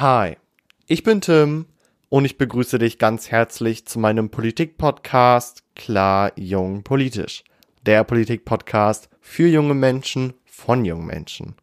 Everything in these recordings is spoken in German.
Hi, ich bin Tim und ich begrüße dich ganz herzlich zu meinem Politik-Podcast Klar Jung Politisch. Der Politik-Podcast für junge Menschen von jungen Menschen.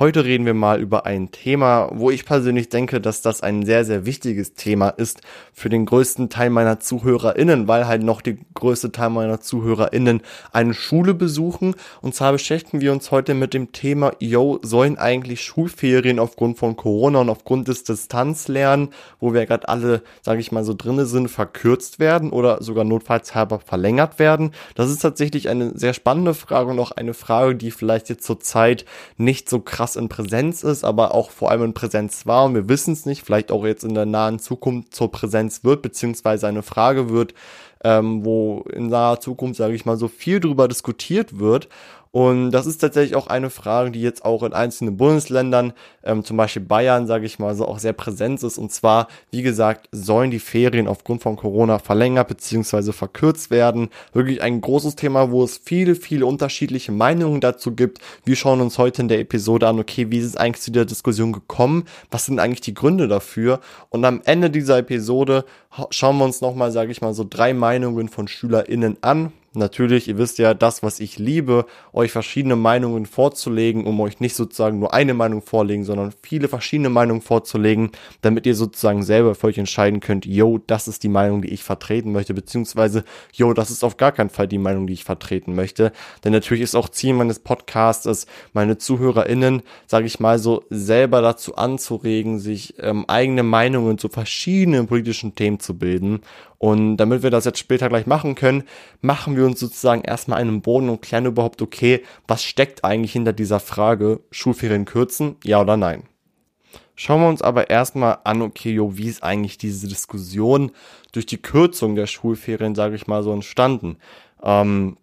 Heute reden wir mal über ein Thema, wo ich persönlich denke, dass das ein sehr, sehr wichtiges Thema ist für den größten Teil meiner ZuhörerInnen, weil halt noch die größte Teil meiner ZuhörerInnen eine Schule besuchen. Und zwar beschäftigen wir uns heute mit dem Thema, yo, sollen eigentlich Schulferien aufgrund von Corona und aufgrund des Distanzlernen, wo wir gerade alle, sage ich mal, so drinne sind, verkürzt werden oder sogar notfalls halber verlängert werden? Das ist tatsächlich eine sehr spannende Frage und auch eine Frage, die vielleicht jetzt zur Zeit nicht so krass krass in Präsenz ist, aber auch vor allem in Präsenz war und wir wissen es nicht, vielleicht auch jetzt in der nahen Zukunft zur Präsenz wird, beziehungsweise eine Frage wird, ähm, wo in naher Zukunft, sage ich mal, so viel drüber diskutiert wird. Und das ist tatsächlich auch eine Frage, die jetzt auch in einzelnen Bundesländern, ähm, zum Beispiel Bayern, sage ich mal so, auch sehr präsent ist. Und zwar, wie gesagt, sollen die Ferien aufgrund von Corona verlängert bzw. verkürzt werden. Wirklich ein großes Thema, wo es viele, viele unterschiedliche Meinungen dazu gibt. Wir schauen uns heute in der Episode an, okay, wie ist es eigentlich zu der Diskussion gekommen? Was sind eigentlich die Gründe dafür? Und am Ende dieser Episode schauen wir uns nochmal, sage ich mal, so drei Meinungen von SchülerInnen an Natürlich, ihr wisst ja, das, was ich liebe, euch verschiedene Meinungen vorzulegen, um euch nicht sozusagen nur eine Meinung vorlegen, sondern viele verschiedene Meinungen vorzulegen, damit ihr sozusagen selber für euch entscheiden könnt, yo, das ist die Meinung, die ich vertreten möchte, beziehungsweise, yo, das ist auf gar keinen Fall die Meinung, die ich vertreten möchte. Denn natürlich ist auch Ziel meines Podcasts, meine ZuhörerInnen, sage ich mal so, selber dazu anzuregen, sich ähm, eigene Meinungen zu verschiedenen politischen Themen zu bilden und damit wir das jetzt später gleich machen können, machen wir uns sozusagen erstmal einen Boden und klären überhaupt, okay, was steckt eigentlich hinter dieser Frage, Schulferien kürzen, ja oder nein? Schauen wir uns aber erstmal an, okay, jo, wie ist eigentlich diese Diskussion durch die Kürzung der Schulferien, sage ich mal, so entstanden? Ähm,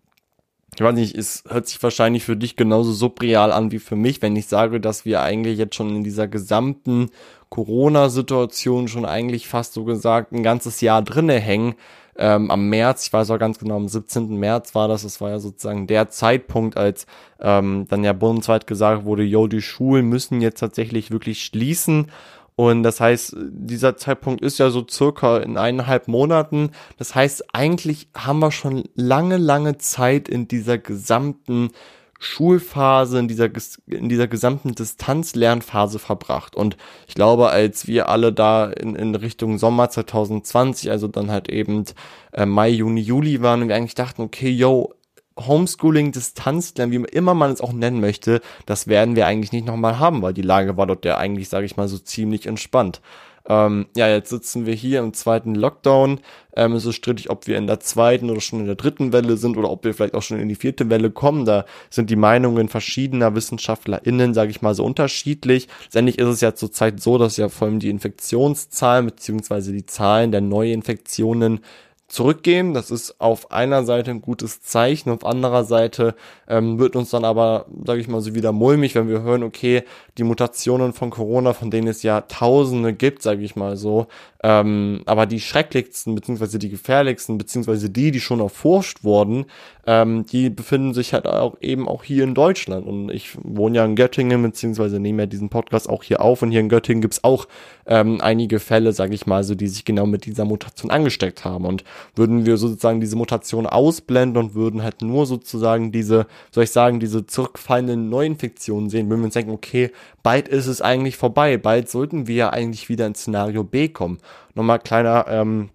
ich weiß nicht, es hört sich wahrscheinlich für dich genauso subreal an wie für mich, wenn ich sage, dass wir eigentlich jetzt schon in dieser gesamten Corona-Situation schon eigentlich fast so gesagt ein ganzes Jahr drinne hängen. Ähm, am März, ich weiß auch ganz genau, am 17. März war das, das war ja sozusagen der Zeitpunkt, als ähm, dann ja bundesweit gesagt wurde, yo, die Schulen müssen jetzt tatsächlich wirklich schließen. Und das heißt, dieser Zeitpunkt ist ja so circa in eineinhalb Monaten. Das heißt, eigentlich haben wir schon lange, lange Zeit in dieser gesamten Schulphase, in dieser, in dieser gesamten Distanzlernphase verbracht. Und ich glaube, als wir alle da in, in Richtung Sommer 2020, also dann halt eben äh, Mai, Juni, Juli waren und wir eigentlich dachten, okay, yo, Homeschooling, Distanzlernen, wie immer man es auch nennen möchte, das werden wir eigentlich nicht nochmal haben, weil die Lage war dort ja eigentlich, sage ich mal, so ziemlich entspannt. Ähm, ja, jetzt sitzen wir hier im zweiten Lockdown. Ähm, es ist strittig, ob wir in der zweiten oder schon in der dritten Welle sind oder ob wir vielleicht auch schon in die vierte Welle kommen. Da sind die Meinungen verschiedener WissenschaftlerInnen, sage ich mal, so unterschiedlich. Letztendlich ist es ja zurzeit so, dass ja vor allem die Infektionszahlen beziehungsweise die Zahlen der Neuinfektionen zurückgehen. Das ist auf einer Seite ein gutes Zeichen, auf anderer Seite ähm, wird uns dann aber, sage ich mal, so wieder mulmig, wenn wir hören, okay, die Mutationen von Corona, von denen es ja Tausende gibt, sage ich mal so, ähm, aber die schrecklichsten, beziehungsweise die gefährlichsten, beziehungsweise die, die schon erforscht wurden, ähm, die befinden sich halt auch eben auch hier in Deutschland. Und ich wohne ja in Göttingen, beziehungsweise nehme ja diesen Podcast auch hier auf. Und hier in Göttingen gibt's auch ähm, einige Fälle, sage ich mal, so die sich genau mit dieser Mutation angesteckt haben. Und würden wir sozusagen diese Mutation ausblenden und würden halt nur sozusagen diese, soll ich sagen, diese zurückfallenden Neuinfektionen sehen, würden wir uns denken, okay, bald ist es eigentlich vorbei, bald sollten wir ja eigentlich wieder ins Szenario B kommen. Nochmal kleiner, ähm,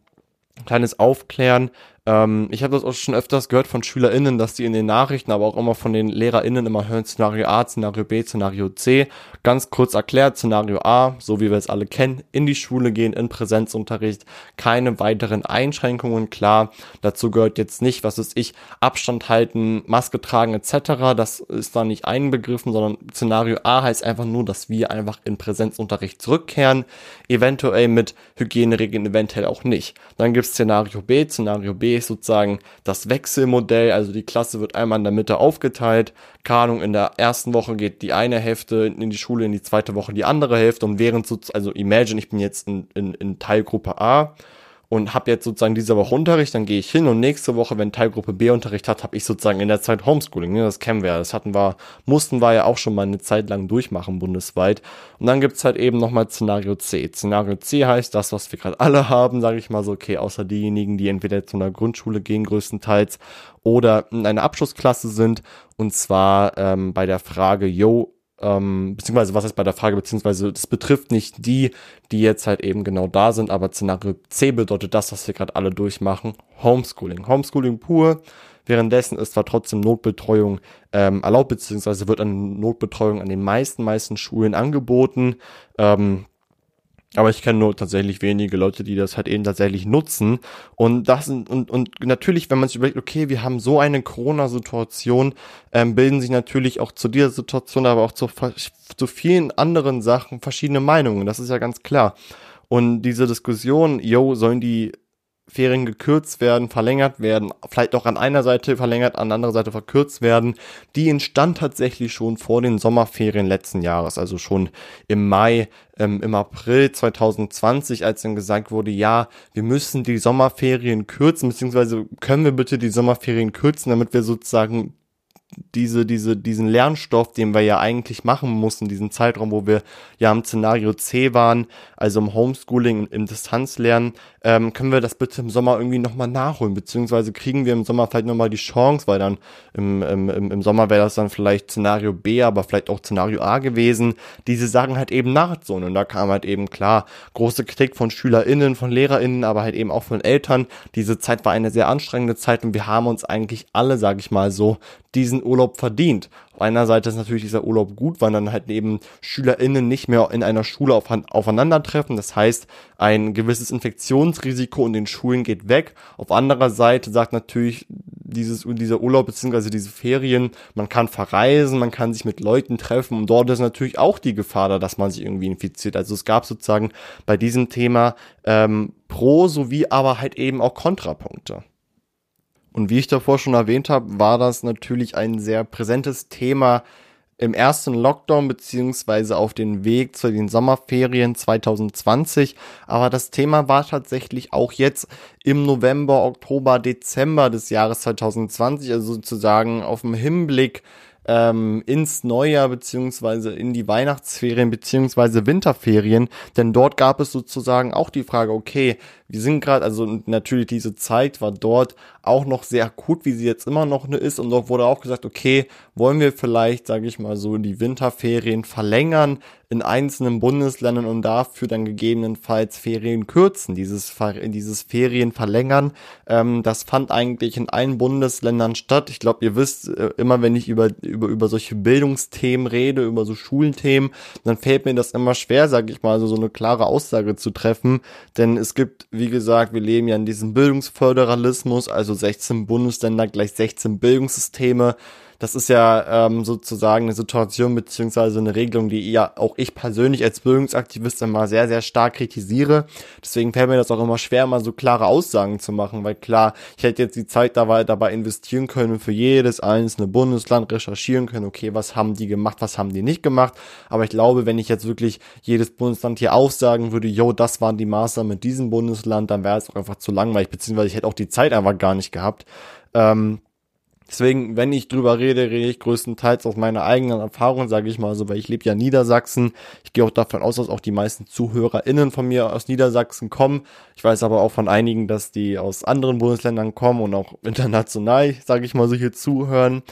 kleines Aufklären. Ähm, ich habe das auch schon öfters gehört von SchülerInnen, dass die in den Nachrichten, aber auch immer von den LehrerInnen immer hören, Szenario A, Szenario B, Szenario C. Ganz kurz erklärt, Szenario A, so wie wir es alle kennen, in die Schule gehen, in Präsenzunterricht, keine weiteren Einschränkungen, klar. Dazu gehört jetzt nicht, was ist ich, Abstand halten, Maske tragen etc. Das ist da nicht einbegriffen, sondern Szenario A heißt einfach nur, dass wir einfach in Präsenzunterricht zurückkehren, eventuell mit Hygieneregeln, eventuell auch nicht. Dann gibt es Szenario B, Szenario B ist sozusagen das Wechselmodell, also die Klasse wird einmal in der Mitte aufgeteilt, keine Ahnung, in der ersten Woche geht die eine Hälfte in die Schule, in die zweite Woche die andere Hälfte. Und während so, also imagine, ich bin jetzt in, in, in Teilgruppe A und habe jetzt sozusagen diese Woche Unterricht, dann gehe ich hin und nächste Woche, wenn Teilgruppe B Unterricht hat, habe ich sozusagen in der Zeit Homeschooling. Ne? Das kennen wir, das hatten wir, mussten wir ja auch schon mal eine Zeit lang durchmachen bundesweit. Und dann gibt's halt eben nochmal Szenario C. Szenario C heißt das, was wir gerade alle haben, sage ich mal so, okay, außer diejenigen, die entweder zu einer Grundschule gehen größtenteils oder in einer Abschlussklasse sind. Und zwar ähm, bei der Frage, yo, ähm, beziehungsweise was heißt bei der Frage, beziehungsweise das betrifft nicht die, die jetzt halt eben genau da sind, aber Szenario C bedeutet das, was wir gerade alle durchmachen, Homeschooling. Homeschooling pur. Währenddessen ist zwar trotzdem Notbetreuung ähm, erlaubt, beziehungsweise wird eine Notbetreuung an den meisten, meisten Schulen angeboten. Ähm, aber ich kenne nur tatsächlich wenige Leute, die das halt eben tatsächlich nutzen. Und das und, und natürlich, wenn man sich überlegt, okay, wir haben so eine Corona-Situation, ähm, bilden sich natürlich auch zu dieser Situation, aber auch zu, zu vielen anderen Sachen verschiedene Meinungen. Das ist ja ganz klar. Und diese Diskussion, yo, sollen die Ferien gekürzt werden, verlängert werden, vielleicht auch an einer Seite verlängert, an der anderen Seite verkürzt werden, die entstand tatsächlich schon vor den Sommerferien letzten Jahres, also schon im Mai, ähm, im April 2020, als dann gesagt wurde, ja, wir müssen die Sommerferien kürzen, beziehungsweise können wir bitte die Sommerferien kürzen, damit wir sozusagen diese, diese, diesen Lernstoff, den wir ja eigentlich machen mussten, diesen Zeitraum, wo wir ja im Szenario C waren, also im Homeschooling, im Distanzlernen, ähm, können wir das bitte im Sommer irgendwie nochmal nachholen, beziehungsweise kriegen wir im Sommer vielleicht nochmal die Chance, weil dann im, im, im Sommer wäre das dann vielleicht Szenario B, aber vielleicht auch Szenario A gewesen, diese Sachen halt eben nachzuholen. Und da kam halt eben klar große Kritik von SchülerInnen, von LehrerInnen, aber halt eben auch von Eltern. Diese Zeit war eine sehr anstrengende Zeit und wir haben uns eigentlich alle, sag ich mal so, diesen Urlaub verdient. Auf einer Seite ist natürlich dieser Urlaub gut, weil dann halt eben SchülerInnen nicht mehr in einer Schule auf, aufeinandertreffen. Das heißt, ein gewisses Infektionsrisiko in den Schulen geht weg. Auf anderer Seite sagt natürlich dieses, dieser Urlaub beziehungsweise diese Ferien, man kann verreisen, man kann sich mit Leuten treffen und dort ist natürlich auch die Gefahr da, dass man sich irgendwie infiziert. Also es gab sozusagen bei diesem Thema ähm, Pro sowie aber halt eben auch Kontrapunkte. Und wie ich davor schon erwähnt habe, war das natürlich ein sehr präsentes Thema im ersten Lockdown beziehungsweise auf den Weg zu den Sommerferien 2020. Aber das Thema war tatsächlich auch jetzt im November, Oktober, Dezember des Jahres 2020, also sozusagen auf dem Hinblick ähm, ins Neujahr beziehungsweise in die Weihnachtsferien beziehungsweise Winterferien, denn dort gab es sozusagen auch die Frage, okay, wir sind gerade, also natürlich diese Zeit war dort auch noch sehr akut, wie sie jetzt immer noch ist. Und dort wurde auch gesagt, okay, wollen wir vielleicht, sage ich mal so, die Winterferien verlängern in einzelnen Bundesländern und dafür dann gegebenenfalls Ferien kürzen, dieses, dieses Ferien verlängern. Ähm, das fand eigentlich in allen Bundesländern statt. Ich glaube, ihr wisst, äh, immer wenn ich über, über, über solche Bildungsthemen rede, über so Schulthemen, dann fällt mir das immer schwer, sage ich mal, so, so eine klare Aussage zu treffen. Denn es gibt wie gesagt, wir leben ja in diesem Bildungsföderalismus, also 16 Bundesländer gleich 16 Bildungssysteme. Das ist ja ähm, sozusagen eine Situation beziehungsweise eine Regelung, die ja auch ich persönlich als Bildungsaktivist immer sehr, sehr stark kritisiere. Deswegen fällt mir das auch immer schwer, mal so klare Aussagen zu machen, weil klar, ich hätte jetzt die Zeit dabei, dabei investieren können, für jedes einzelne Bundesland recherchieren können, okay, was haben die gemacht, was haben die nicht gemacht. Aber ich glaube, wenn ich jetzt wirklich jedes Bundesland hier aussagen würde, yo, das waren die Maßnahmen mit diesem Bundesland, dann wäre es auch einfach zu langweilig, beziehungsweise ich hätte auch die Zeit einfach gar nicht gehabt. Ähm, Deswegen, wenn ich drüber rede, rede ich größtenteils aus meiner eigenen Erfahrung, sage ich mal so, weil ich lebe ja in Niedersachsen. Ich gehe auch davon aus, dass auch die meisten ZuhörerInnen von mir aus Niedersachsen kommen. Ich weiß aber auch von einigen, dass die aus anderen Bundesländern kommen und auch international, sage ich mal so, hier zuhören.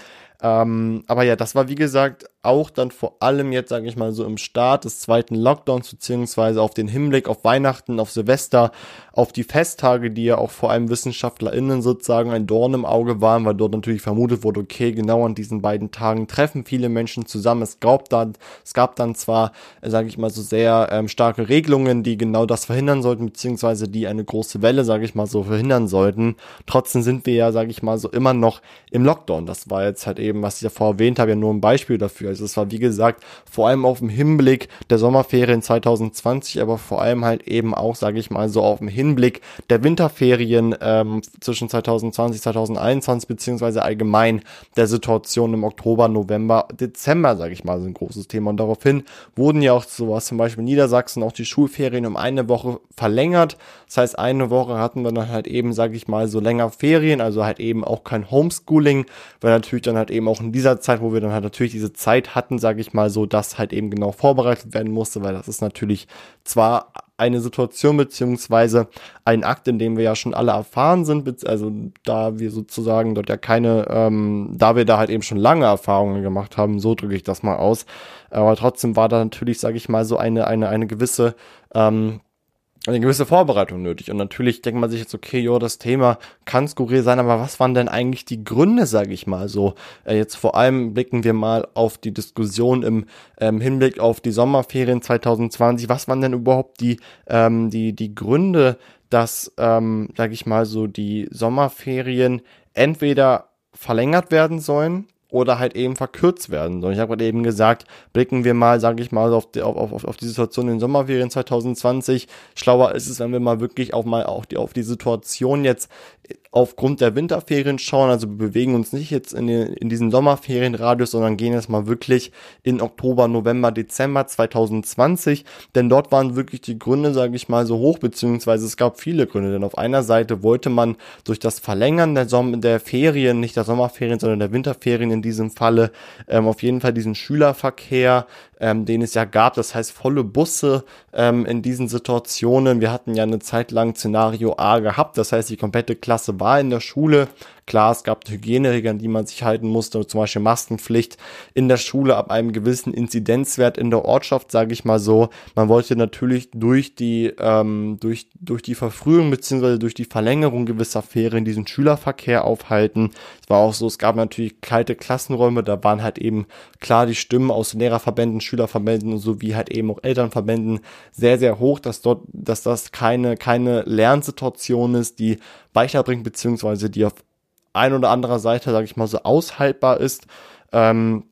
Ähm, aber ja, das war wie gesagt auch dann vor allem jetzt, sage ich mal so, im Start des zweiten Lockdowns, beziehungsweise auf den Hinblick auf Weihnachten, auf Silvester, auf die Festtage, die ja auch vor allem WissenschaftlerInnen sozusagen ein Dorn im Auge waren, weil dort natürlich vermutet wurde, okay, genau an diesen beiden Tagen treffen viele Menschen zusammen. Es gab dann, es gab dann zwar, sage ich mal so, sehr ähm, starke Regelungen, die genau das verhindern sollten, beziehungsweise die eine große Welle, sage ich mal so, verhindern sollten. Trotzdem sind wir ja, sage ich mal so, immer noch im Lockdown. Das war jetzt halt eben, was ich davor erwähnt habe, ja nur ein Beispiel dafür Also es war, wie gesagt, vor allem auf dem Hinblick der Sommerferien 2020, aber vor allem halt eben auch, sage ich mal, so auf dem Hinblick der Winterferien ähm, zwischen 2020, 2021, beziehungsweise allgemein der Situation im Oktober, November, Dezember, sage ich mal, so ein großes Thema. Und daraufhin wurden ja auch sowas, zum Beispiel in Niedersachsen, auch die Schulferien um eine Woche verlängert. Das heißt, eine Woche hatten wir dann halt eben, sage ich mal, so länger Ferien, also halt eben auch kein Homeschooling, weil natürlich dann halt eben auch in dieser Zeit, wo wir dann halt natürlich diese Zeit hatten, sage ich mal so, dass halt eben genau vorbereitet werden musste, weil das ist natürlich zwar eine Situation beziehungsweise ein Akt, in dem wir ja schon alle erfahren sind, also da wir sozusagen dort ja keine, ähm, da wir da halt eben schon lange Erfahrungen gemacht haben, so drücke ich das mal aus. Aber trotzdem war da natürlich, sage ich mal, so eine eine eine gewisse ähm, eine gewisse Vorbereitung nötig. Und natürlich denkt man sich jetzt, okay, jo, das Thema kann skurril sein, aber was waren denn eigentlich die Gründe, sage ich mal so? Äh, jetzt vor allem blicken wir mal auf die Diskussion im ähm, Hinblick auf die Sommerferien 2020. Was waren denn überhaupt die, ähm, die, die Gründe, dass, ähm, sage ich mal so, die Sommerferien entweder verlängert werden sollen oder halt eben verkürzt werden sollen. Ich habe gerade eben gesagt, blicken wir mal, sage ich mal, auf die, auf, auf, auf die Situation in den Sommerferien 2020. Schlauer ist es, wenn wir mal wirklich auch mal auch die, auf die Situation jetzt aufgrund der Winterferien schauen. Also wir bewegen uns nicht jetzt in, den, in diesen Sommerferienradius, sondern gehen jetzt mal wirklich in Oktober, November, Dezember 2020. Denn dort waren wirklich die Gründe, sage ich mal, so hoch, beziehungsweise es gab viele Gründe. Denn auf einer Seite wollte man durch das Verlängern der, Som der Ferien, nicht der Sommerferien, sondern der Winterferien in diesem Falle, ähm, auf jeden Fall diesen Schülerverkehr ähm, den es ja gab. Das heißt, volle Busse ähm, in diesen Situationen. Wir hatten ja eine Zeit lang Szenario A gehabt. Das heißt, die komplette Klasse war in der Schule. Klar, es gab Hygieneregeln, die man sich halten musste, zum Beispiel Maskenpflicht in der Schule ab einem gewissen Inzidenzwert in der Ortschaft, sage ich mal so. Man wollte natürlich durch die ähm, durch durch die Verfrühung beziehungsweise durch die Verlängerung gewisser Ferien diesen Schülerverkehr aufhalten. Es war auch so, es gab natürlich kalte Klassenräume, da waren halt eben klar die Stimmen aus Lehrerverbänden, Schülerverbänden sowie halt eben auch Elternverbänden sehr sehr hoch, dass dort dass das keine keine Lernsituation ist, die weiterbringt beziehungsweise die auf ein oder anderer Seite, sage ich mal, so aushaltbar ist. Ähm,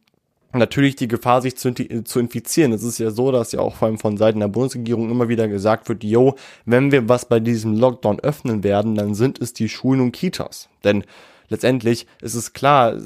natürlich die Gefahr, sich zu, zu infizieren. Es ist ja so, dass ja auch vor allem von Seiten der Bundesregierung immer wieder gesagt wird, yo, wenn wir was bei diesem Lockdown öffnen werden, dann sind es die Schulen und Kitas. Denn letztendlich ist es klar,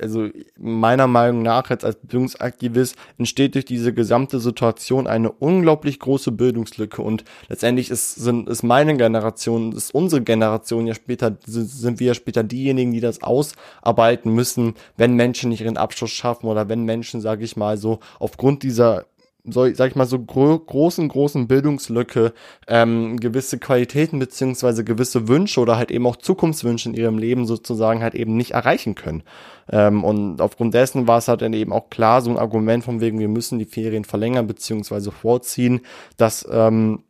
also meiner Meinung nach jetzt als Bildungsaktivist entsteht durch diese gesamte Situation eine unglaublich große Bildungslücke. Und letztendlich ist, sind, ist meine Generation, ist unsere Generation ja später, sind wir ja später diejenigen, die das ausarbeiten müssen, wenn Menschen nicht ihren Abschluss schaffen oder wenn Menschen, sage ich mal so, aufgrund dieser so, sag ich mal, so gro großen, großen Bildungslücke ähm, gewisse Qualitäten beziehungsweise gewisse Wünsche oder halt eben auch Zukunftswünsche in ihrem Leben sozusagen halt eben nicht erreichen können. Ähm, und aufgrund dessen war es halt dann eben auch klar, so ein Argument von wegen, wir müssen die Ferien verlängern beziehungsweise vorziehen, dass ähm,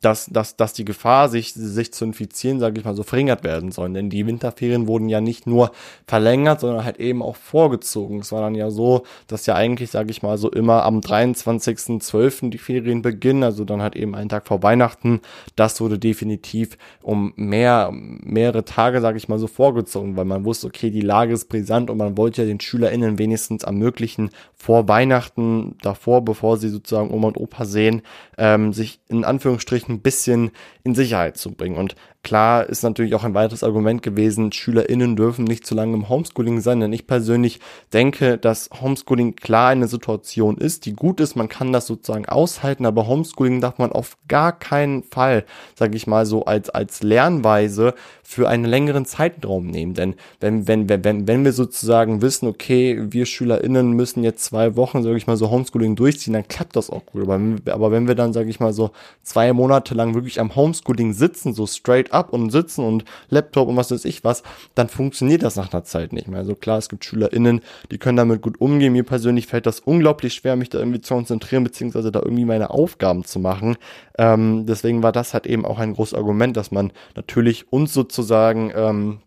dass, dass, dass die Gefahr, sich, sich zu infizieren, sage ich mal so, verringert werden soll. Denn die Winterferien wurden ja nicht nur verlängert, sondern halt eben auch vorgezogen. Es war dann ja so, dass ja eigentlich, sage ich mal so, immer am 23.12. die Ferien beginnen, also dann halt eben einen Tag vor Weihnachten. Das wurde definitiv um mehr, mehrere Tage, sage ich mal so, vorgezogen, weil man wusste, okay, die Lage ist brisant und man wollte ja den SchülerInnen wenigstens ermöglichen, vor Weihnachten, davor, bevor sie sozusagen Oma und Opa sehen, ähm, sich in Anführungsstrichen Anführungsstrichen ein bisschen in Sicherheit zu bringen. Und Klar ist natürlich auch ein weiteres Argument gewesen, SchülerInnen dürfen nicht zu lange im Homeschooling sein, denn ich persönlich denke, dass Homeschooling klar eine Situation ist, die gut ist, man kann das sozusagen aushalten, aber Homeschooling darf man auf gar keinen Fall, sage ich mal so, als, als Lernweise für einen längeren Zeitraum nehmen. Denn wenn, wenn, wenn, wenn wir sozusagen wissen, okay, wir SchülerInnen müssen jetzt zwei Wochen, sage ich mal so, Homeschooling durchziehen, dann klappt das auch gut. Aber, aber wenn wir dann, sage ich mal so, zwei Monate lang wirklich am Homeschooling sitzen, so straight up und sitzen und Laptop und was weiß ich was, dann funktioniert das nach einer Zeit nicht mehr. Also klar, es gibt SchülerInnen, die können damit gut umgehen. Mir persönlich fällt das unglaublich schwer, mich da irgendwie zu konzentrieren, beziehungsweise da irgendwie meine Aufgaben zu machen. Ähm, deswegen war das halt eben auch ein großes Argument, dass man natürlich uns sozusagen ähm,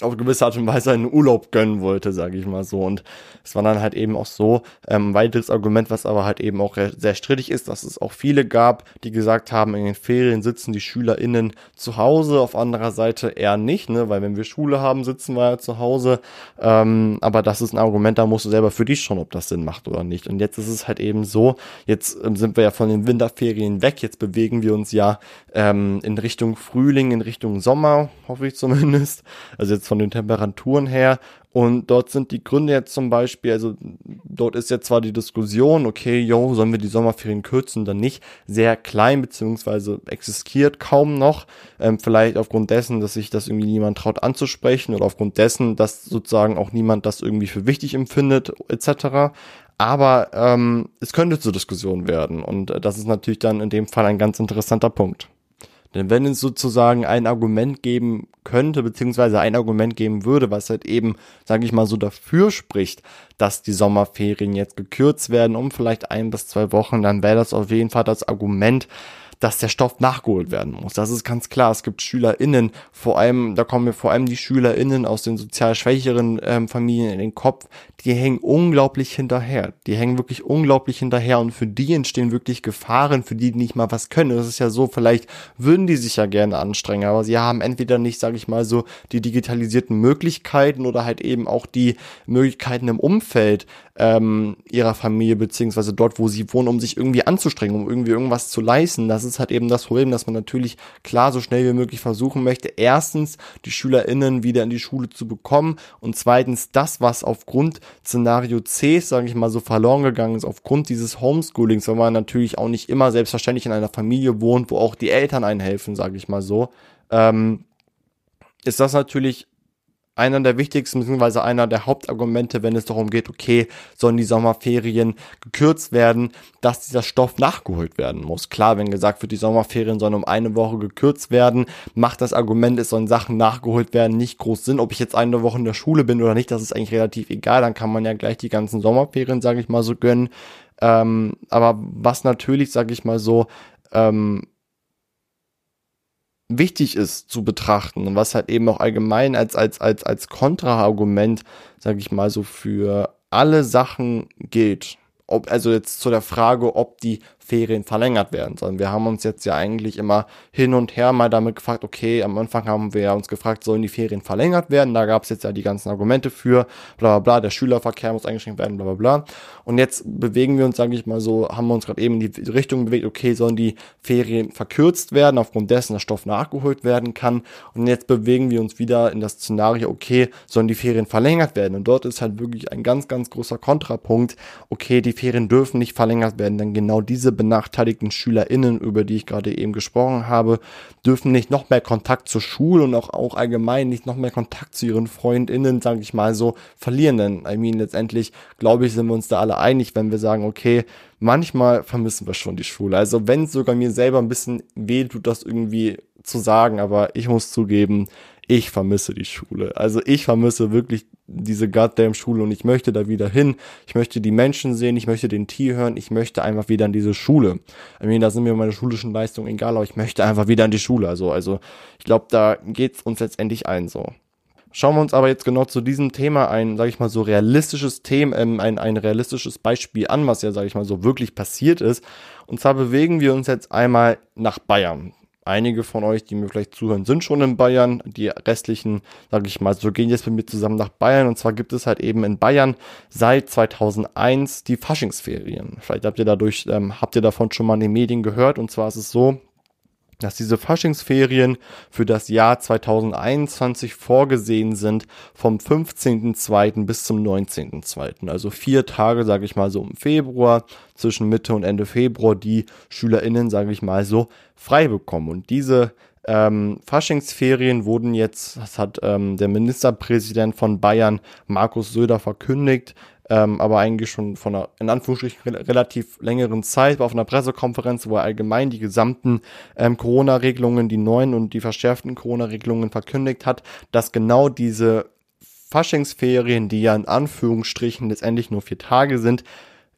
auf gewisse Art und Weise einen Urlaub gönnen wollte, sage ich mal so. Und es war dann halt eben auch so, ähm, weiteres Argument, was aber halt eben auch sehr strittig ist, dass es auch viele gab, die gesagt haben, in den Ferien sitzen die SchülerInnen zu Hause, auf anderer Seite eher nicht, ne, weil wenn wir Schule haben, sitzen wir ja zu Hause. Ähm, aber das ist ein Argument, da musst du selber für dich schon, ob das Sinn macht oder nicht. Und jetzt ist es halt eben so, jetzt ähm, sind wir ja von den Winterferien weg, jetzt bewegen wir uns ja ähm, in Richtung Frühling, in Richtung Sommer, hoffe ich zumindest. Also jetzt von den Temperaturen her. Und dort sind die Gründe jetzt zum Beispiel, also dort ist jetzt zwar die Diskussion, okay, yo, sollen wir die Sommerferien kürzen dann nicht, sehr klein, beziehungsweise existiert kaum noch. Ähm, vielleicht aufgrund dessen, dass sich das irgendwie niemand traut anzusprechen oder aufgrund dessen, dass sozusagen auch niemand das irgendwie für wichtig empfindet, etc. Aber ähm, es könnte zur Diskussion werden. Und äh, das ist natürlich dann in dem Fall ein ganz interessanter Punkt. Denn wenn es sozusagen ein Argument geben könnte, beziehungsweise ein Argument geben würde, was halt eben, sage ich mal, so dafür spricht, dass die Sommerferien jetzt gekürzt werden um vielleicht ein bis zwei Wochen, dann wäre das auf jeden Fall das Argument, dass der Stoff nachgeholt werden muss. Das ist ganz klar. Es gibt SchülerInnen, vor allem, da kommen mir vor allem die SchülerInnen aus den sozial schwächeren ähm, Familien in den Kopf, die hängen unglaublich hinterher. Die hängen wirklich unglaublich hinterher und für die entstehen wirklich Gefahren, für die, die nicht mal was können. Das ist ja so, vielleicht würden die sich ja gerne anstrengen, aber sie haben entweder nicht, sage ich mal so, die digitalisierten Möglichkeiten oder halt eben auch die Möglichkeiten im Umfeld ähm, ihrer Familie beziehungsweise dort, wo sie wohnen, um sich irgendwie anzustrengen, um irgendwie irgendwas zu leisten. Das ist halt eben das Problem, dass man natürlich klar so schnell wie möglich versuchen möchte, erstens die SchülerInnen wieder in die Schule zu bekommen und zweitens das, was aufgrund Szenario C, sage ich mal so, verloren gegangen ist, aufgrund dieses Homeschoolings, weil man natürlich auch nicht immer selbstverständlich in einer Familie wohnt, wo auch die Eltern einen helfen, sage ich mal so, ähm, ist das natürlich einer der wichtigsten, beziehungsweise einer der Hauptargumente, wenn es darum geht, okay, sollen die Sommerferien gekürzt werden, dass dieser Stoff nachgeholt werden muss. Klar, wenn gesagt wird, die Sommerferien sollen um eine Woche gekürzt werden, macht das Argument, es sollen Sachen nachgeholt werden, nicht groß Sinn. Ob ich jetzt eine Woche in der Schule bin oder nicht, das ist eigentlich relativ egal. Dann kann man ja gleich die ganzen Sommerferien, sage ich mal so, gönnen. Ähm, aber was natürlich, sage ich mal so, ähm, wichtig ist zu betrachten und was halt eben auch allgemein als als als als Kontraargument, sage ich mal so für alle Sachen gilt. Ob also jetzt zu der Frage, ob die Ferien verlängert werden sollen. Wir haben uns jetzt ja eigentlich immer hin und her mal damit gefragt, okay, am Anfang haben wir uns gefragt, sollen die Ferien verlängert werden? Da gab es jetzt ja die ganzen Argumente für, bla bla bla, der Schülerverkehr muss eingeschränkt werden, bla bla bla. Und jetzt bewegen wir uns, sage ich mal so, haben wir uns gerade eben in die Richtung bewegt, okay, sollen die Ferien verkürzt werden, aufgrund dessen der Stoff nachgeholt werden kann. Und jetzt bewegen wir uns wieder in das Szenario, okay, sollen die Ferien verlängert werden? Und dort ist halt wirklich ein ganz, ganz großer Kontrapunkt, okay, die Ferien dürfen nicht verlängert werden, denn genau diese benachteiligten SchülerInnen, über die ich gerade eben gesprochen habe, dürfen nicht noch mehr Kontakt zur Schule und auch, auch allgemein nicht noch mehr Kontakt zu ihren FreundInnen, sage ich mal so, verlieren. Denn, I mean, letztendlich, glaube ich, sind wir uns da alle einig, wenn wir sagen, okay, manchmal vermissen wir schon die Schule. Also wenn es sogar mir selber ein bisschen weh tut, das irgendwie zu sagen, aber ich muss zugeben, ich vermisse die Schule. Also ich vermisse wirklich diese goddamn Schule und ich möchte da wieder hin. Ich möchte die Menschen sehen, ich möchte den Tee hören, ich möchte einfach wieder in diese Schule. I mean, da sind mir meine schulischen Leistungen egal, aber ich möchte einfach wieder in die Schule. Also, also ich glaube, da geht's uns letztendlich ein so. Schauen wir uns aber jetzt genau zu diesem Thema ein, sage ich mal so realistisches Thema, ähm, ein, ein realistisches Beispiel an, was ja, sage ich mal so wirklich passiert ist. Und zwar bewegen wir uns jetzt einmal nach Bayern. Einige von euch, die mir vielleicht zuhören, sind schon in Bayern. Die restlichen, sage ich mal, so gehen jetzt mit mir zusammen nach Bayern. Und zwar gibt es halt eben in Bayern seit 2001 die Faschingsferien. Vielleicht habt ihr dadurch, ähm, habt ihr davon schon mal in den Medien gehört. Und zwar ist es so, dass diese Faschingsferien für das Jahr 2021 vorgesehen sind vom 15.02. bis zum 19.02. Also vier Tage, sage ich mal so im Februar, zwischen Mitte und Ende Februar, die SchülerInnen, sage ich mal so, frei bekommen. Und diese ähm, Faschingsferien wurden jetzt, das hat ähm, der Ministerpräsident von Bayern, Markus Söder, verkündigt, ähm, aber eigentlich schon von einer, in Anführungsstrichen, relativ längeren Zeit, war auf einer Pressekonferenz, wo er allgemein die gesamten ähm, Corona-Regelungen, die neuen und die verschärften Corona-Regelungen verkündigt hat, dass genau diese Faschingsferien, die ja in Anführungsstrichen letztendlich nur vier Tage sind,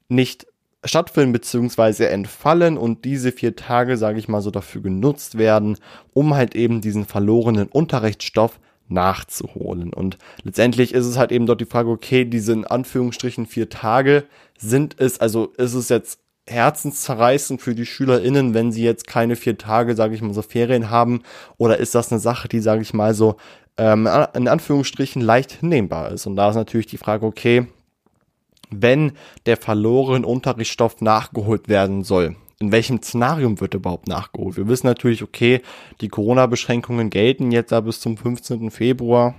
nicht stattfinden beziehungsweise entfallen und diese vier Tage, sage ich mal so, dafür genutzt werden, um halt eben diesen verlorenen Unterrichtsstoff nachzuholen. Und letztendlich ist es halt eben dort die Frage, okay, diese in Anführungsstrichen vier Tage sind es, also ist es jetzt herzenszerreißend für die SchülerInnen, wenn sie jetzt keine vier Tage, sage ich mal, so Ferien haben? Oder ist das eine Sache, die, sage ich mal, so ähm, in Anführungsstrichen leicht hinnehmbar ist? Und da ist natürlich die Frage, okay, wenn der verlorene Unterrichtsstoff nachgeholt werden soll, in welchem Szenarium wird überhaupt nachgeholt? Wir wissen natürlich, okay, die Corona-Beschränkungen gelten jetzt da bis zum 15. Februar,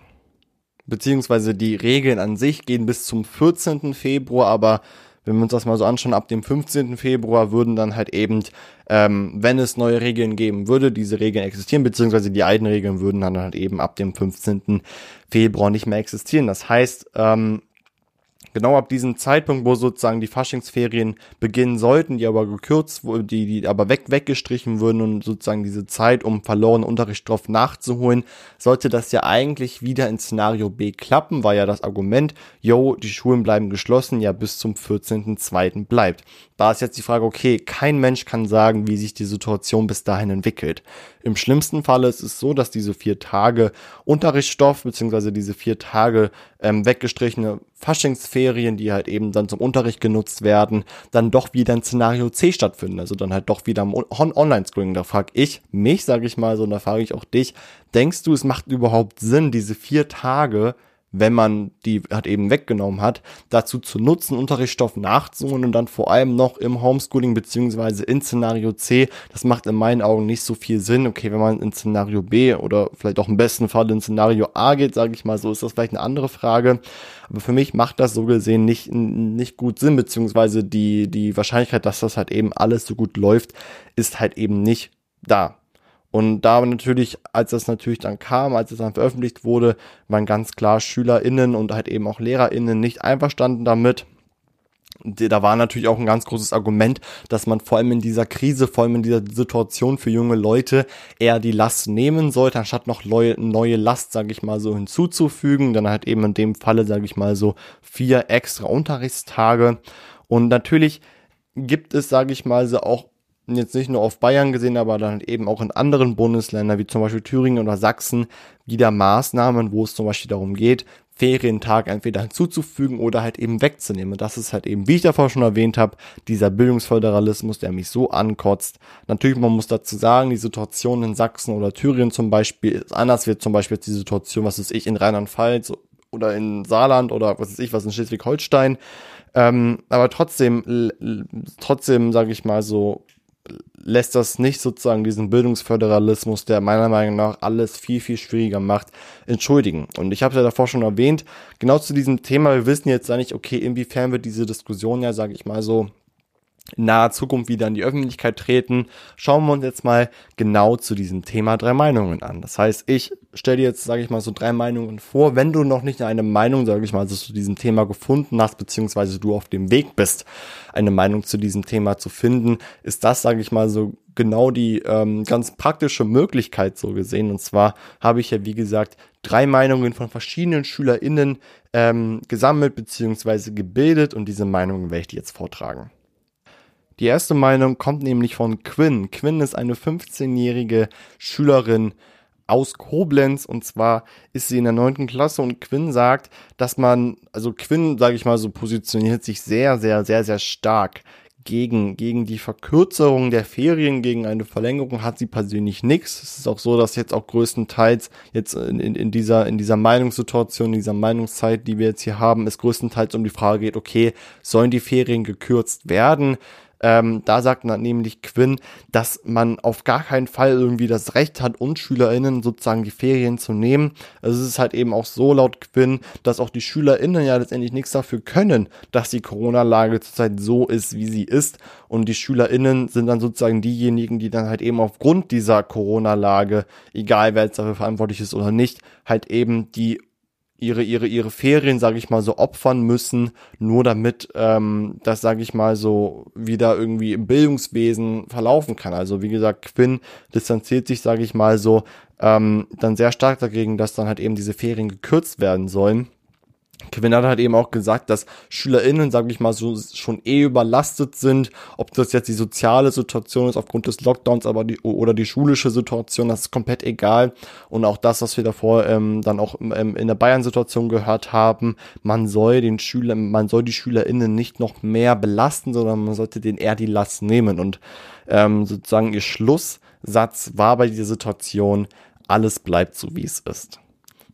beziehungsweise die Regeln an sich gehen bis zum 14. Februar, aber wenn wir uns das mal so anschauen, ab dem 15. Februar würden dann halt eben, ähm, wenn es neue Regeln geben würde, diese Regeln existieren, beziehungsweise die alten Regeln würden dann halt eben ab dem 15. Februar nicht mehr existieren. Das heißt, ähm, genau ab diesem Zeitpunkt, wo sozusagen die Faschingsferien beginnen sollten, die aber gekürzt, die, die aber weg, weggestrichen würden und sozusagen diese Zeit, um verlorenen Unterrichtsstoff nachzuholen, sollte das ja eigentlich wieder in Szenario B klappen, war ja das Argument, yo, die Schulen bleiben geschlossen, ja bis zum 14.02. bleibt. Da ist jetzt die Frage, okay, kein Mensch kann sagen, wie sich die Situation bis dahin entwickelt. Im schlimmsten Falle ist es so, dass diese vier Tage Unterrichtsstoff beziehungsweise diese vier Tage ähm, weggestrichene Faschingsferien, die halt eben dann zum Unterricht genutzt werden, dann doch wieder in Szenario C stattfinden. Also dann halt doch wieder im Online-Screening. Da frage ich mich, sage ich mal so, und da frage ich auch dich, denkst du, es macht überhaupt Sinn, diese vier Tage wenn man die halt eben weggenommen hat, dazu zu nutzen, Unterrichtsstoff nachzuholen und dann vor allem noch im Homeschooling beziehungsweise in Szenario C. Das macht in meinen Augen nicht so viel Sinn. Okay, wenn man in Szenario B oder vielleicht auch im besten Fall in Szenario A geht, sage ich mal so, ist das vielleicht eine andere Frage. Aber für mich macht das so gesehen nicht, nicht gut Sinn, beziehungsweise die, die Wahrscheinlichkeit, dass das halt eben alles so gut läuft, ist halt eben nicht da. Und da natürlich, als das natürlich dann kam, als es dann veröffentlicht wurde, waren ganz klar SchülerInnen und halt eben auch LehrerInnen nicht einverstanden damit. Da war natürlich auch ein ganz großes Argument, dass man vor allem in dieser Krise, vor allem in dieser Situation für junge Leute eher die Last nehmen sollte, anstatt noch neue, Last, sage ich mal so, hinzuzufügen. Dann halt eben in dem Falle, sage ich mal so, vier extra Unterrichtstage. Und natürlich gibt es, sage ich mal so, auch jetzt nicht nur auf Bayern gesehen, aber dann eben auch in anderen Bundesländern, wie zum Beispiel Thüringen oder Sachsen, wieder Maßnahmen, wo es zum Beispiel darum geht, Ferientag entweder hinzuzufügen oder halt eben wegzunehmen. Und das ist halt eben, wie ich davor schon erwähnt habe, dieser Bildungsföderalismus, der mich so ankotzt. Natürlich, man muss dazu sagen, die Situation in Sachsen oder Thüringen zum Beispiel ist anders wird zum Beispiel die Situation, was ist ich, in Rheinland-Pfalz oder in Saarland oder was ist ich, was in Schleswig-Holstein. Ähm, aber trotzdem, trotzdem, sage ich mal so, lässt das nicht sozusagen diesen Bildungsföderalismus, der meiner Meinung nach alles viel, viel schwieriger macht, entschuldigen. Und ich habe ja davor schon erwähnt, genau zu diesem Thema, wir wissen jetzt eigentlich, okay, inwiefern wird diese Diskussion ja, sage ich mal so, in naher Zukunft wieder in die Öffentlichkeit treten, schauen wir uns jetzt mal genau zu diesem Thema drei Meinungen an. Das heißt, ich stelle dir jetzt, sage ich mal, so drei Meinungen vor. Wenn du noch nicht eine Meinung, sage ich mal, zu diesem Thema gefunden hast, beziehungsweise du auf dem Weg bist, eine Meinung zu diesem Thema zu finden, ist das, sage ich mal, so genau die ähm, ganz praktische Möglichkeit so gesehen. Und zwar habe ich ja, wie gesagt, drei Meinungen von verschiedenen SchülerInnen ähm, gesammelt beziehungsweise gebildet und diese Meinungen werde ich dir jetzt vortragen. Die erste Meinung kommt nämlich von Quinn. Quinn ist eine 15-jährige Schülerin aus Koblenz und zwar ist sie in der neunten Klasse und Quinn sagt, dass man, also Quinn, sage ich mal so, positioniert sich sehr, sehr, sehr, sehr stark gegen, gegen die Verkürzung der Ferien, gegen eine Verlängerung hat sie persönlich nichts. Es ist auch so, dass jetzt auch größtenteils jetzt in, in, in, dieser, in dieser Meinungssituation, in dieser Meinungszeit, die wir jetzt hier haben, es größtenteils um die Frage geht, okay, sollen die Ferien gekürzt werden? Ähm, da sagt dann nämlich Quinn, dass man auf gar keinen Fall irgendwie das Recht hat, uns SchülerInnen sozusagen die Ferien zu nehmen. Also es ist halt eben auch so laut Quinn, dass auch die SchülerInnen ja letztendlich nichts dafür können, dass die Corona-Lage zurzeit so ist, wie sie ist. Und die SchülerInnen sind dann sozusagen diejenigen, die dann halt eben aufgrund dieser Corona-Lage, egal wer jetzt dafür verantwortlich ist oder nicht, halt eben die ihre ihre ihre Ferien, sage ich mal so, opfern müssen, nur damit ähm, das, sage ich mal so, wieder irgendwie im Bildungswesen verlaufen kann. Also wie gesagt, Quinn distanziert sich, sage ich mal so, ähm, dann sehr stark dagegen, dass dann halt eben diese Ferien gekürzt werden sollen. Kevin hat halt eben auch gesagt, dass SchülerInnen, sage ich mal, so schon eh überlastet sind. Ob das jetzt die soziale Situation ist aufgrund des Lockdowns, aber die oder die schulische Situation, das ist komplett egal. Und auch das, was wir davor ähm, dann auch ähm, in der Bayern-Situation gehört haben, man soll den Schülern, man soll die SchülerInnen nicht noch mehr belasten, sondern man sollte den eher die Last nehmen. Und ähm, sozusagen ihr Schlusssatz war bei dieser Situation, alles bleibt so, wie es ist.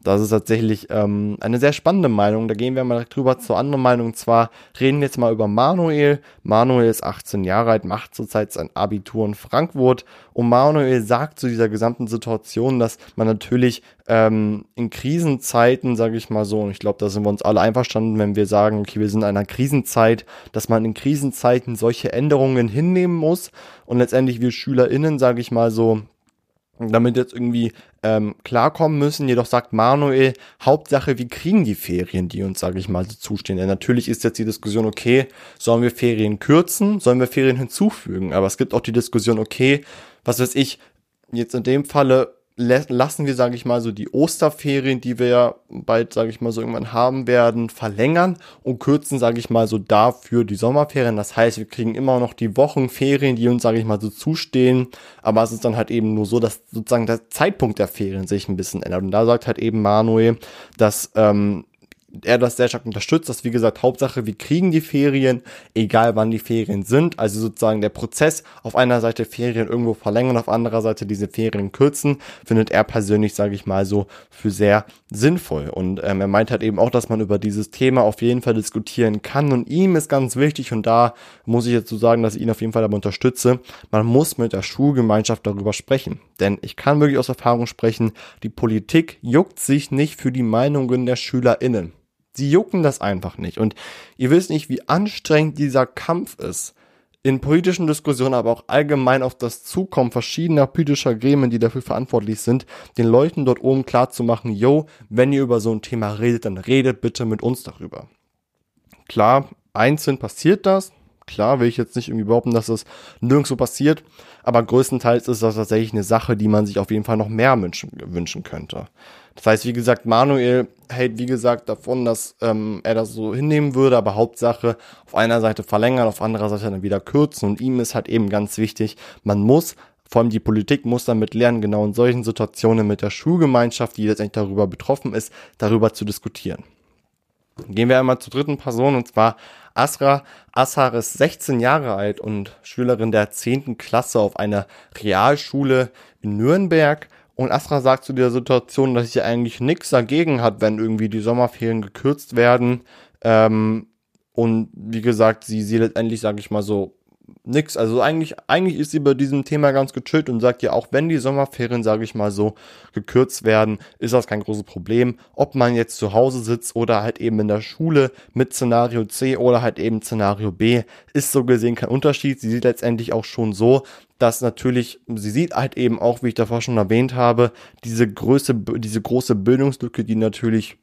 Das ist tatsächlich ähm, eine sehr spannende Meinung. Da gehen wir mal drüber zur anderen Meinung. Und zwar reden wir jetzt mal über Manuel. Manuel ist 18 Jahre alt, macht zurzeit sein Abitur in Frankfurt. Und Manuel sagt zu dieser gesamten Situation, dass man natürlich ähm, in Krisenzeiten, sage ich mal so, und ich glaube, da sind wir uns alle einverstanden, wenn wir sagen, okay, wir sind in einer Krisenzeit, dass man in Krisenzeiten solche Änderungen hinnehmen muss. Und letztendlich wir SchülerInnen, sage ich mal so, damit jetzt irgendwie ähm, klarkommen müssen. Jedoch sagt Manuel, Hauptsache, wir kriegen die Ferien, die uns, sage ich mal, zustehen. Denn natürlich ist jetzt die Diskussion, okay, sollen wir Ferien kürzen, sollen wir Ferien hinzufügen? Aber es gibt auch die Diskussion, okay, was weiß ich, jetzt in dem Falle lassen wir, sage ich mal, so die Osterferien, die wir ja bald, sage ich mal, so irgendwann haben werden, verlängern und kürzen, sage ich mal, so dafür die Sommerferien. Das heißt, wir kriegen immer noch die Wochenferien, die uns, sage ich mal, so zustehen. Aber es ist dann halt eben nur so, dass sozusagen der Zeitpunkt der Ferien sich ein bisschen ändert. Und da sagt halt eben Manuel, dass ähm, er das sehr stark unterstützt, dass wie gesagt Hauptsache wir kriegen die Ferien, egal wann die Ferien sind, also sozusagen der Prozess auf einer Seite Ferien irgendwo verlängern, auf anderer Seite diese Ferien kürzen, findet er persönlich, sage ich mal so, für sehr sinnvoll. Und ähm, er meint halt eben auch, dass man über dieses Thema auf jeden Fall diskutieren kann. Und ihm ist ganz wichtig und da muss ich jetzt so sagen, dass ich ihn auf jeden Fall dabei unterstütze, man muss mit der Schulgemeinschaft darüber sprechen, denn ich kann wirklich aus Erfahrung sprechen, die Politik juckt sich nicht für die Meinungen der SchülerInnen. Sie jucken das einfach nicht. Und ihr wisst nicht, wie anstrengend dieser Kampf ist. In politischen Diskussionen, aber auch allgemein auf das Zukommen verschiedener politischer Gremien, die dafür verantwortlich sind, den Leuten dort oben klar zu machen, yo, wenn ihr über so ein Thema redet, dann redet bitte mit uns darüber. Klar, einzeln passiert das. Klar, will ich jetzt nicht irgendwie behaupten, dass das nirgendwo passiert, aber größtenteils ist das tatsächlich eine Sache, die man sich auf jeden Fall noch mehr wünschen, wünschen könnte. Das heißt, wie gesagt, Manuel hält, wie gesagt, davon, dass ähm, er das so hinnehmen würde, aber Hauptsache auf einer Seite verlängern, auf anderer Seite dann wieder kürzen. Und ihm ist halt eben ganz wichtig, man muss vor allem die Politik muss damit lernen, genau in solchen Situationen mit der Schulgemeinschaft, die letztendlich darüber betroffen ist, darüber zu diskutieren. Gehen wir einmal zur dritten Person und zwar Asra. Asra ist 16 Jahre alt und Schülerin der 10. Klasse auf einer Realschule in Nürnberg. Und Astra sagt zu der Situation, dass sie eigentlich nichts dagegen hat, wenn irgendwie die Sommerferien gekürzt werden. Ähm, und wie gesagt, sie, sie letztendlich, sage ich mal so, nix. Also eigentlich, eigentlich ist sie bei diesem Thema ganz gechillt und sagt ja, auch wenn die Sommerferien, sage ich mal so, gekürzt werden, ist das kein großes Problem. Ob man jetzt zu Hause sitzt oder halt eben in der Schule mit Szenario C oder halt eben Szenario B, ist so gesehen kein Unterschied. Sie sieht letztendlich auch schon so, dass natürlich, sie sieht halt eben auch, wie ich davor schon erwähnt habe, diese Größe, diese große Bildungslücke, die natürlich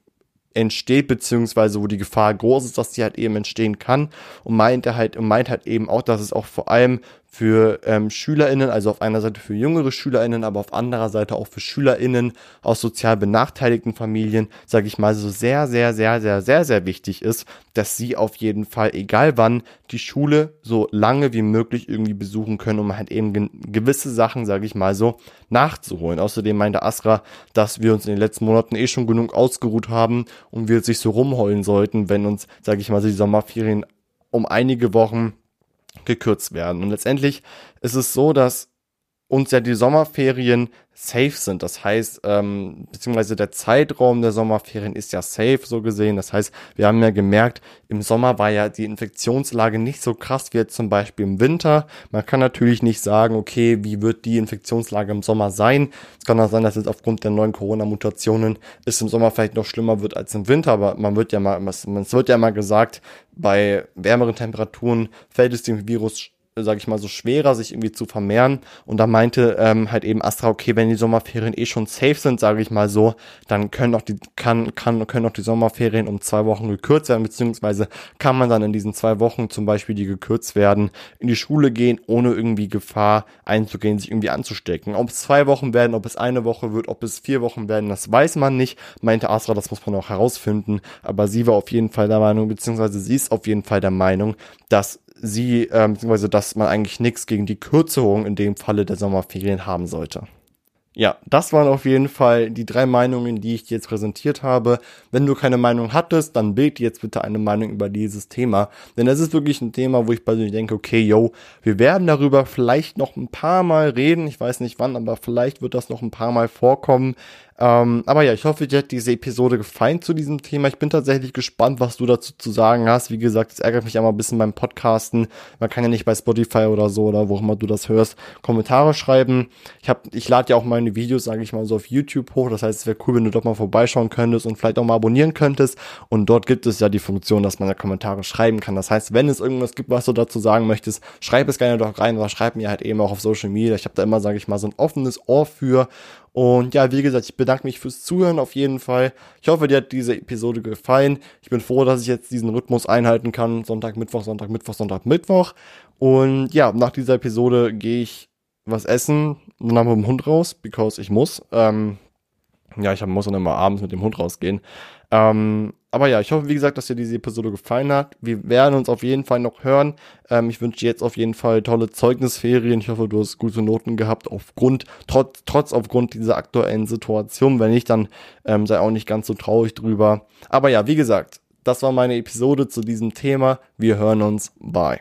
entsteht, beziehungsweise wo die Gefahr groß ist, dass die halt eben entstehen kann. Und meint er halt und meint halt eben auch, dass es auch vor allem für ähm, SchülerInnen, also auf einer Seite für jüngere SchülerInnen, aber auf anderer Seite auch für SchülerInnen aus sozial benachteiligten Familien, sage ich mal, so sehr, sehr, sehr, sehr, sehr, sehr wichtig ist, dass sie auf jeden Fall, egal wann, die Schule so lange wie möglich irgendwie besuchen können, um halt eben gewisse Sachen, sage ich mal so, nachzuholen. Außerdem meinte Asra, dass wir uns in den letzten Monaten eh schon genug ausgeruht haben und wir sich so rumheulen sollten, wenn uns, sage ich mal, so die Sommerferien um einige Wochen gekürzt werden. Und letztendlich ist es so, dass uns ja die Sommerferien safe sind. Das heißt, ähm, beziehungsweise der Zeitraum der Sommerferien ist ja safe so gesehen. Das heißt, wir haben ja gemerkt, im Sommer war ja die Infektionslage nicht so krass wie jetzt zum Beispiel im Winter. Man kann natürlich nicht sagen, okay, wie wird die Infektionslage im Sommer sein? Es kann auch sein, dass es aufgrund der neuen Corona-Mutationen es im Sommer vielleicht noch schlimmer wird als im Winter, aber man wird ja mal, es wird ja mal gesagt, bei wärmeren Temperaturen fällt es dem Virus sage ich mal, so schwerer, sich irgendwie zu vermehren. Und da meinte ähm, halt eben Astra, okay, wenn die Sommerferien eh schon safe sind, sage ich mal so, dann können auch die kann kann können auch die Sommerferien um zwei Wochen gekürzt werden, beziehungsweise kann man dann in diesen zwei Wochen zum Beispiel, die gekürzt werden, in die Schule gehen, ohne irgendwie Gefahr einzugehen, sich irgendwie anzustecken. Ob es zwei Wochen werden, ob es eine Woche wird, ob es vier Wochen werden, das weiß man nicht. Meinte Astra, das muss man auch herausfinden. Aber sie war auf jeden Fall der Meinung, beziehungsweise sie ist auf jeden Fall der Meinung, dass sie, äh, beziehungsweise dass man eigentlich nichts gegen die Kürzerung in dem Falle der Sommerferien haben sollte. Ja, das waren auf jeden Fall die drei Meinungen, die ich jetzt präsentiert habe. Wenn du keine Meinung hattest, dann bild jetzt bitte eine Meinung über dieses Thema. Denn es ist wirklich ein Thema, wo ich persönlich denke, okay, yo, wir werden darüber vielleicht noch ein paar Mal reden. Ich weiß nicht wann, aber vielleicht wird das noch ein paar Mal vorkommen. Ähm, aber ja, ich hoffe, dir hat diese Episode gefallen zu diesem Thema. Ich bin tatsächlich gespannt, was du dazu zu sagen hast. Wie gesagt, es ärgert mich einmal ein bisschen beim Podcasten. Man kann ja nicht bei Spotify oder so oder wo immer du das hörst, Kommentare schreiben. Ich hab, ich lade ja auch meine Videos, sage ich mal, so auf YouTube hoch. Das heißt, es wäre cool, wenn du dort mal vorbeischauen könntest und vielleicht auch mal abonnieren könntest. Und dort gibt es ja die Funktion, dass man ja Kommentare schreiben kann. Das heißt, wenn es irgendwas gibt, was du dazu sagen möchtest, schreib es gerne doch rein oder schreib mir halt eben auch auf Social Media. Ich habe da immer, sage ich mal, so ein offenes Ohr für und ja, wie gesagt, ich bedanke mich fürs Zuhören auf jeden Fall. Ich hoffe, dir hat diese Episode gefallen. Ich bin froh, dass ich jetzt diesen Rhythmus einhalten kann. Sonntag, Mittwoch, Sonntag, Mittwoch, Sonntag, Mittwoch. Und ja, nach dieser Episode gehe ich was essen dann mit dem Hund raus, because ich muss. Ähm, ja, ich muss dann immer abends mit dem Hund rausgehen. Ähm, aber ja, ich hoffe, wie gesagt, dass dir diese Episode gefallen hat. Wir werden uns auf jeden Fall noch hören. Ähm, ich wünsche dir jetzt auf jeden Fall tolle Zeugnisferien. Ich hoffe, du hast gute Noten gehabt, aufgrund, trotz, trotz aufgrund dieser aktuellen Situation. Wenn nicht, dann ähm, sei auch nicht ganz so traurig drüber. Aber ja, wie gesagt, das war meine Episode zu diesem Thema. Wir hören uns. Bye.